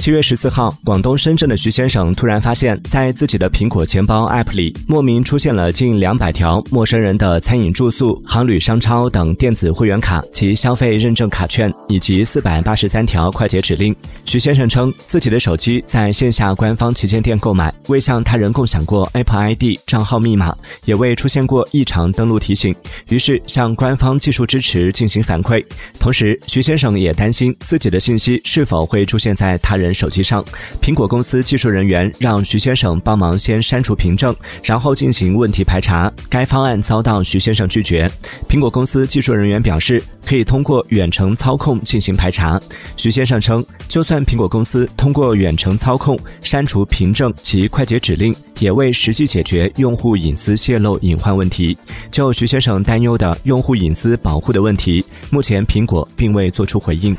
七月十四号，广东深圳的徐先生突然发现，在自己的苹果钱包 App 里，莫名出现了近两百条陌生人的餐饮、住宿、航旅、商超等电子会员卡及消费认证卡券，以及四百八十三条快捷指令。徐先生称，自己的手机在线下官方旗舰店购买，未向他人共享过 Apple ID 账号密码，也未出现过异常登录提醒，于是向官方技术支持进行反馈。同时，徐先生也担心自己的信息是否会出现在他人。手机上，苹果公司技术人员让徐先生帮忙先删除凭证，然后进行问题排查。该方案遭到徐先生拒绝。苹果公司技术人员表示，可以通过远程操控进行排查。徐先生称，就算苹果公司通过远程操控删除凭证及快捷指令，也未实际解决用户隐私泄露隐患问题。就徐先生担忧的用户隐私保护的问题，目前苹果并未做出回应。